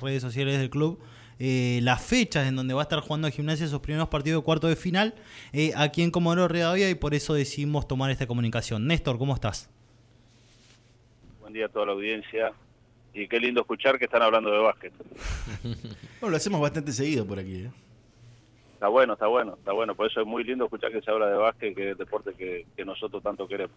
redes sociales del club eh, las fechas en donde va a estar jugando Gimnasia esos primeros partidos de cuarto de final eh, aquí en Comodoro Rivadavia y por eso decidimos tomar esta comunicación. Néstor, ¿cómo estás? Buen día a toda la audiencia y qué lindo escuchar que están hablando de básquet. bueno, lo hacemos bastante seguido por aquí. ¿eh? Está bueno, está bueno, está bueno. Por eso es muy lindo escuchar que se habla de básquet, que es el deporte que nosotros tanto queremos.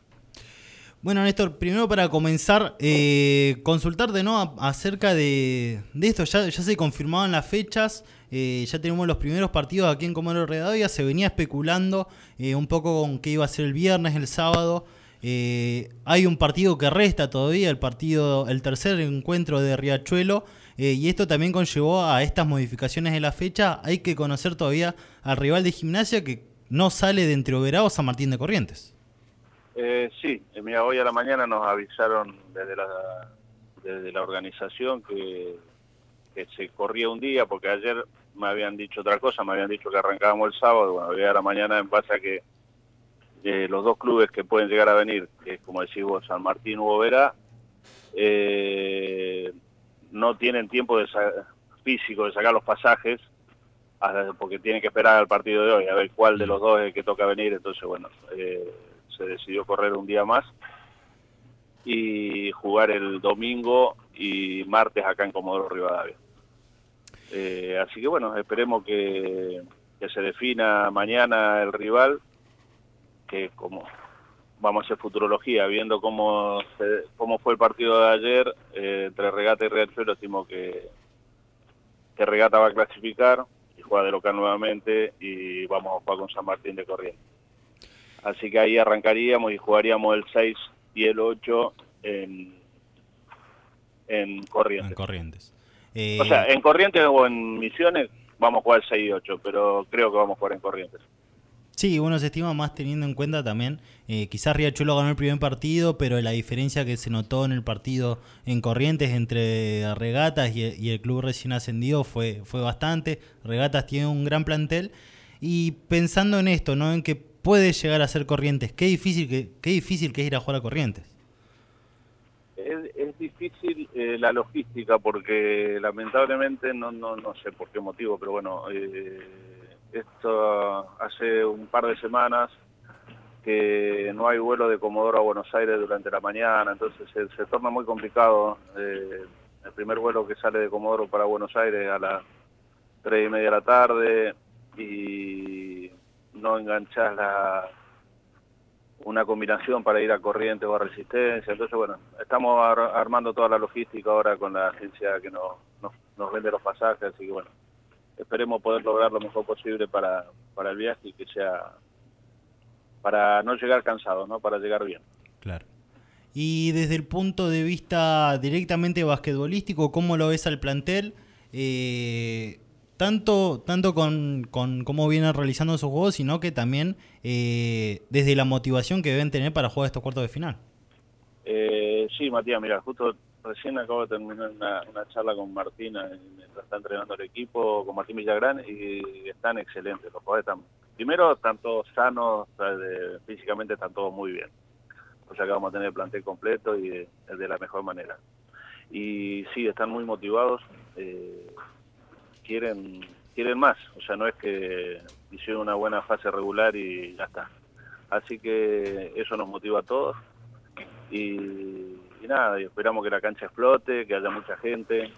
Bueno, Néstor, primero para comenzar, eh, consultarte ¿no? acerca de, esto. Ya, se confirmaban las fechas, eh, ya tenemos los primeros partidos aquí en Comodoro Redavia. Se venía especulando eh, un poco con qué iba a ser el viernes, el sábado. hay un partido que resta todavía, el partido, el tercer encuentro de Riachuelo. y esto también conllevó a estas modificaciones de la fecha. Hay que conocer todavía al rival de gimnasia que no sale de entre o San Martín de Corrientes. Eh, sí, eh, mira, hoy a la mañana nos avisaron desde la, desde la organización que, se corría un día, porque ayer me habían dicho otra cosa, me habían dicho que arrancábamos el sábado, bueno, hoy a la mañana en base a que los dos clubes que pueden llegar a venir, que es como decís vos, San Martín u Overa, eh, no tienen tiempo de físico de sacar los pasajes, porque tienen que esperar al partido de hoy, a ver cuál de los dos es el que toca venir, entonces bueno... Eh, se decidió correr un día más y jugar el domingo y martes acá en Comodoro Rivadavia. Eh, así que bueno, esperemos que, se defina mañana el rival, que como vamos a hacer futurología, viendo cómo, cómo fue el partido de ayer eh, entre Regata y Riachuelo, estimo que, que Regata va a clasificar y juega de local nuevamente y vamos a jugar con San Martín de Corrientes. Así que ahí arrancaríamos y jugaríamos el 6 y el 8 en, en Corrientes. En Corrientes. O sea, en Corrientes o en Misiones vamos a jugar el 6 y 8, pero creo que vamos a jugar en Corrientes. Sí, uno se estima más teniendo en cuenta también, eh, quizás Riachuelo ganó el primer partido, pero la diferencia que se notó en el partido en Corrientes entre Regatas y, y el club recién ascendido fue, fue bastante. Regatas tiene un gran plantel y pensando en esto, ¿no? En que puede llegar a ser Corrientes? Qué difícil que, qué difícil que es ir a jugar a Corrientes. Es, difícil eh, la logística porque lamentablemente, no, no, no sé por qué motivo, pero bueno, eh, esto hace un par de semanas que no hay vuelo de Comodoro a Buenos Aires durante la mañana, entonces se, torna muy complicado. Eh, el primer vuelo que sale de Comodoro para Buenos Aires a las tres y media de la tarde y no enganchás la, una combinación para ir a corriente o a resistencia. Entonces, bueno, estamos armando toda la logística ahora con la agencia que nos, nos, vende los pasajes, así que bueno, esperemos poder lograr lo mejor posible para, para el viaje y que sea para no llegar cansado, ¿no? Para llegar bien. Claro. Y desde el punto de vista directamente basquetbolístico, ¿cómo lo ves al plantel? Eh, tanto, tanto con, con cómo vienen realizando esos juegos, sino que también eh, desde la motivación que deben tener para jugar estos cuartos de final. Eh, sí, Matías, mira, justo recién acabo de terminar una, charla con Martín mientras está entrenando el equipo, con Martín Villagrán, y están excelentes. Los jugadores están, primero, están todos sanos, físicamente están todos muy bien. O sea que vamos a tener el plantel completo y de, de la mejor manera. Y sí, están muy motivados. Eh, quieren quieren más, o sea, no es que hicieron una buena fase regular y ya está. Así que eso nos motiva a todos y, nada, y esperamos que la cancha explote, que haya mucha gente,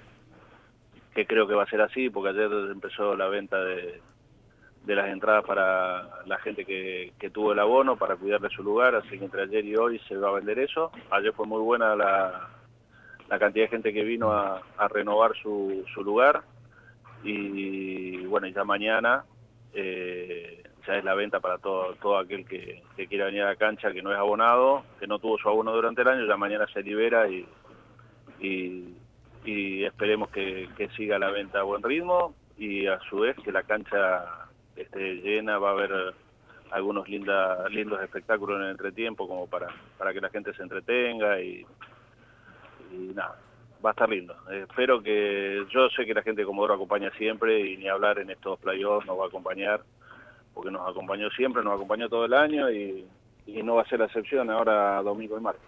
que creo que va a ser así, porque ayer empezó la venta de, de las entradas para la gente que, que, tuvo el abono para cuidar de su lugar, así que entre ayer y hoy se va a vender eso. Ayer fue muy buena la, la cantidad de gente que vino a, a renovar su, su lugar y bueno, ya mañana eh, ya es la venta para todo, todo aquel que, quiera venir a la cancha, que no es abonado, que no tuvo su abono durante el año, ya mañana se libera y, y, esperemos que, siga la venta a buen ritmo y a su vez que la cancha esté llena, va a haber algunos linda, lindos espectáculos en el entretiempo como para, para que la gente se entretenga y nada, va a estar lindo. espero que, yo sé que la gente de Comodoro acompaña siempre y ni hablar en estos playoffs nos va a acompañar, porque nos acompañó siempre, nos acompañó todo el año y, no va a ser la excepción ahora domingo y martes.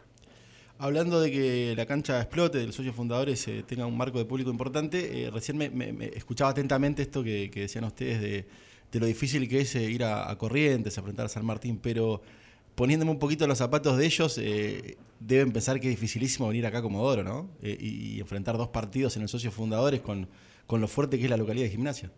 Hablando de que la cancha explote, de los socios fundadores eh, tenga un marco de público importante, eh, recién me, me- escuchaba atentamente esto que, decían ustedes de, de lo difícil que es eh, ir a, a Corrientes, a enfrentar a San Martín, pero poniéndome un poquito los zapatos de ellos, eh, deben pensar que es dificilísimo venir acá a Comodoro, ¿no? Eh, y, enfrentar dos partidos en los socios fundadores con, con lo fuerte que es la localidad de gimnasia.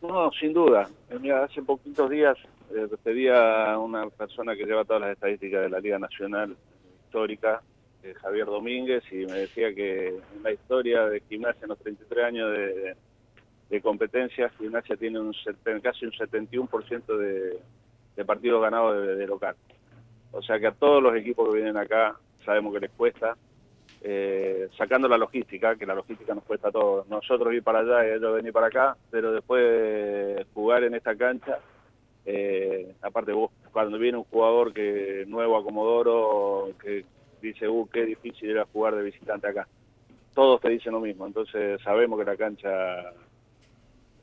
No, sin duda. Eh, Mira, hace poquitos días eh, pedí a una persona que lleva todas las estadísticas de la Liga Nacional Histórica, eh, Javier Domínguez, y me decía que en la historia de gimnasia, en los 33 años de, de competencia, gimnasia tiene un casi un 71% de, de partidos ganados de, local. O sea que a todos los equipos que vienen acá sabemos que les cuesta, eh, sacando la logística, que la logística nos cuesta a todos. Nosotros ir para allá y ellos venir para acá, pero después de jugar en esta cancha, eh, aparte vos, cuando viene un jugador que nuevo a Comodoro, que dice, uh, qué difícil era jugar de visitante acá. Todos te dicen lo mismo, entonces sabemos que la cancha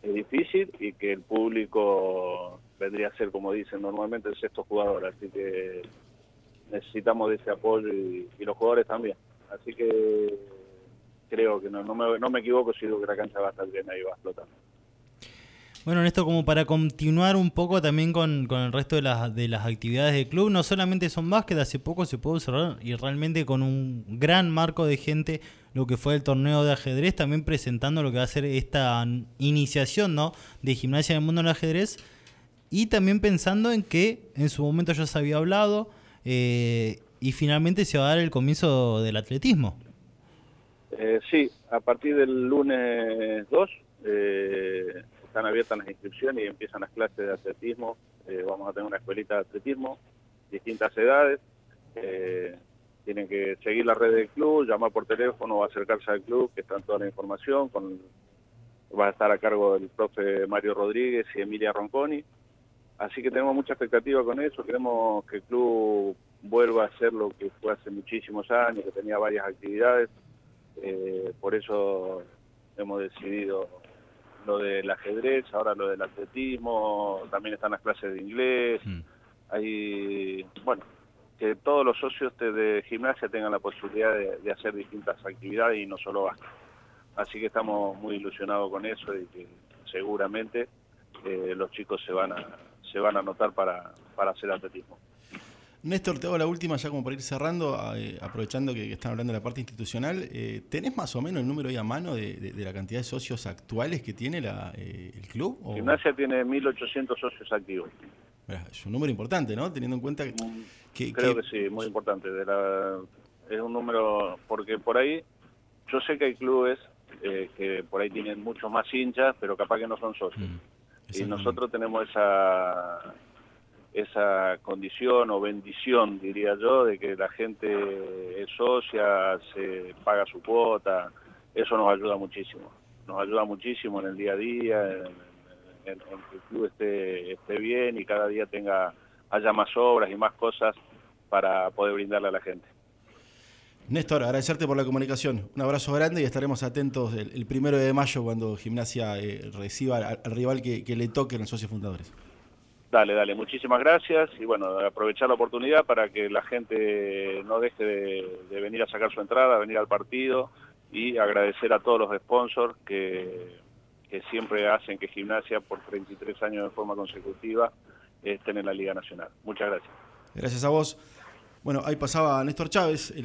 es difícil y que el público vendría a ser, como dicen normalmente, el sexto jugador, así que necesitamos de ese apoyo y, los jugadores también. Así que creo que no, no, me, no me equivoco si digo que la cancha va a estar llena y va a explotar. Bueno, esto como para continuar un poco también con, con el resto de las, de las actividades del club, no solamente son básquet, hace poco se pudo cerrar y realmente con un gran marco de gente lo que fue el torneo de ajedrez, también presentando lo que va a ser esta iniciación ¿no? de gimnasia en el mundo del ajedrez y también pensando en que en su momento ya se había hablado eh, y finalmente se va a dar el comienzo del atletismo. Eh, sí, a partir del lunes 2 eh, están abiertas las inscripciones y empiezan las clases de atletismo. Eh, vamos a tener una escuelita de atletismo, distintas edades. Eh, tienen que seguir la red del club, llamar por teléfono o acercarse al club, que está toda la información. Con, va a estar a cargo del profe Mario Rodríguez y Emilia Ronconi. Así que tenemos mucha expectativa con eso. Queremos que el club vuelva a ser lo que fue hace muchísimos años, que tenía varias actividades. Eh, por eso hemos decidido lo del ajedrez, ahora lo del atletismo, también están las clases de inglés. Mm. Hay, bueno, que todos los socios de, de gimnasia tengan la posibilidad de, de hacer distintas actividades y no solo básquet. Así que estamos muy ilusionados con eso y que seguramente eh, los chicos se van a se van a anotar para, para hacer atletismo. Néstor, te hago la última ya como para ir cerrando, eh, aprovechando que, que están hablando de la parte institucional. Eh, ¿Tenés más o menos el número ahí a mano de, de- de la cantidad de socios actuales que tiene la, eh, el club? O- Gimnasia tiene 1.800 socios activos. Mirá, es un número importante, ¿no? Teniendo en cuenta que... que- Creo que- que sí, muy importante. De la, es un número, porque por ahí, yo sé que hay clubes eh, que por ahí tienen muchos más hinchas, pero capaz que no son socios. Mm, Y nosotros tenemos esa esa condición o bendición, diría yo, de que la gente es socia, se paga su cuota, eso nos ayuda muchísimo. Nos ayuda muchísimo en el día a día, en, en- en que el club esté, esté bien y cada día tenga haya más obras y más cosas para poder brindarle a la gente. Néstor, agradecerte por la comunicación. Un abrazo grande y estaremos atentos el, el primero de mayo cuando Gimnasia eh, reciba al, al rival que, que le toque en los socios fundadores. Dale, dale, muchísimas gracias y bueno, aprovechar la oportunidad para que la gente no deje de, de venir a sacar su entrada, venir al partido y agradecer a todos los sponsors que, que siempre hacen que Gimnasia por 33 años de forma consecutiva estén en la Liga Nacional. Muchas gracias. Gracias a vos. Bueno, ahí pasaba Néstor Chávez. el